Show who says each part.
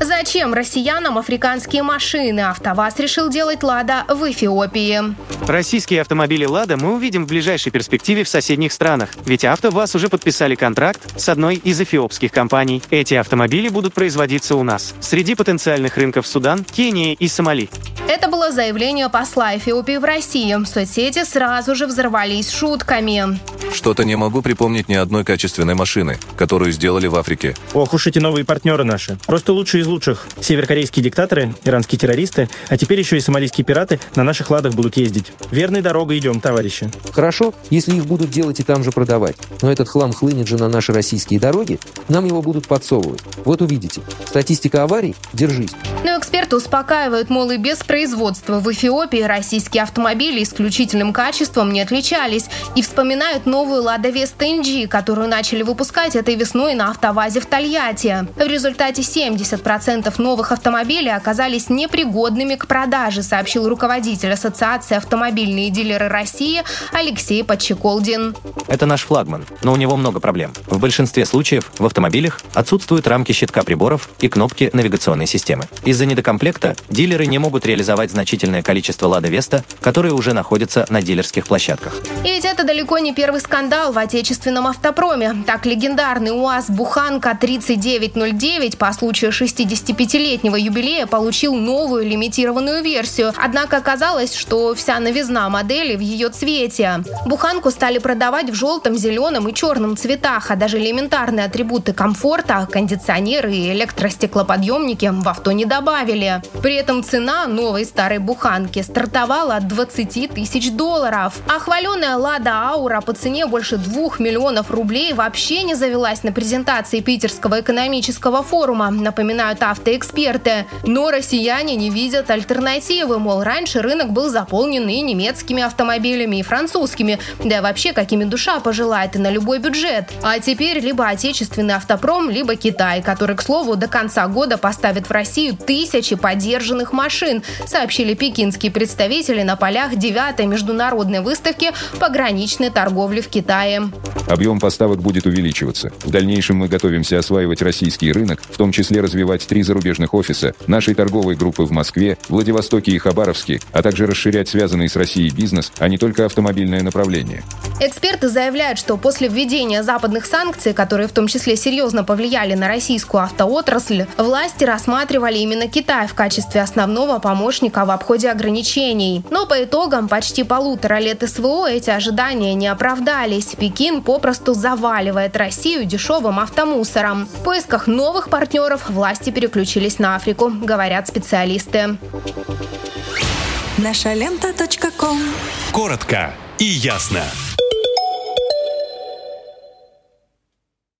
Speaker 1: Зачем россиянам африканские машины? АвтоВАЗ решил делать «Лада» в Эфиопии.
Speaker 2: Российские автомобили «Лада» мы увидим в ближайшей перспективе в соседних странах. Ведь АвтоВАЗ уже подписали контракт с одной из эфиопских компаний. Эти автомобили будут производиться у нас. Среди потенциальных рынков Судан, Кения и Сомали.
Speaker 1: Это было заявление посла Эфиопии в России. Соцсети сразу же взорвались шутками.
Speaker 3: Что-то не могу припомнить ни одной качественной машины, которую сделали в Африке.
Speaker 4: Ох уж эти новые партнеры наши. Просто лучшие из лучших. Северокорейские диктаторы, иранские террористы, а теперь еще и сомалийские пираты на наших ладах будут ездить. Верной дорогой идем, товарищи.
Speaker 5: Хорошо, если их будут делать и там же продавать. Но этот хлам хлынет же на наши российские дороги, нам его будут подсовывать. Вот увидите. Статистика аварий – держись.
Speaker 1: Но эксперты успокаивают, мол, и без производства в Эфиопии российские автомобили исключительным качеством не отличались и вспоминают новую «Лада Веста NG», которую начали выпускать этой весной на автовазе в Тольятти. В результате 70% новых автомобилей оказались непригодными к продаже, сообщил руководитель Ассоциации «Автомобильные дилеры России» Алексей Подчеколдин.
Speaker 6: Это наш флагман, но у него много проблем. В большинстве случаев в автомобилях отсутствуют рамки щитка приборов и кнопки навигационной системы. Из-за недокомплекта дилеры не могут реализовать значительное количество «Лада Веста», которые уже находятся на дилерских площадках.
Speaker 1: И ведь это далеко не первый скандал в отечественном автопроме. Так легендарный УАЗ «Буханка 3909» по случаю 65-летнего юбилея получил новую лимитированную версию. Однако оказалось, что вся новизна модели в ее цвете. Буханку стали продавать в желтом, зеленом и черном цветах, а даже элементарные атрибуты комфорта, кондиционеры и электростеклоподъемники в авто не добавили. При этом цена новой старой буханки стартовала от 20 тысяч долларов. А хваленая «Лада Аура» по цене больше 2 миллионов рублей вообще не завелась на презентации Питерского экономического форума, напоминают автоэксперты. Но россияне не видят альтернативы, мол, раньше рынок был заполнен и немецкими автомобилями, и французскими, да и вообще какими душа пожелает и на любой бюджет. А теперь либо отечественный автопром, либо Китай, который, к слову, до конца года поставит в Россию тысячи подержанных машин, сообщили пекинские представители на полях 9 международной выставки пограничной торговли в Китае.
Speaker 7: Объем поставок будет увеличиваться. В дальнейшем мы готовимся осваивать российский рынок, в том числе развивать три зарубежных офиса нашей торговой группы в Москве, Владивостоке и Хабаровске, а также расширять связанный с Россией бизнес, а не только автомобильное направление.
Speaker 1: Эксперты заявляют, что после введения западных санкций, которые в том числе серьезно повлияли на российскую автоотрасль, власти рассматривали именно Китай в качестве основного помощника в обходе ограничений. Но по итогам почти полутора лет СВО эти ожидания не оправдались. Пекин попросту заваливает Россию дешевым автомусором. В поисках новых партнеров власти переключились на Африку, говорят специалисты.
Speaker 8: Наша лента.
Speaker 9: Коротко и ясно.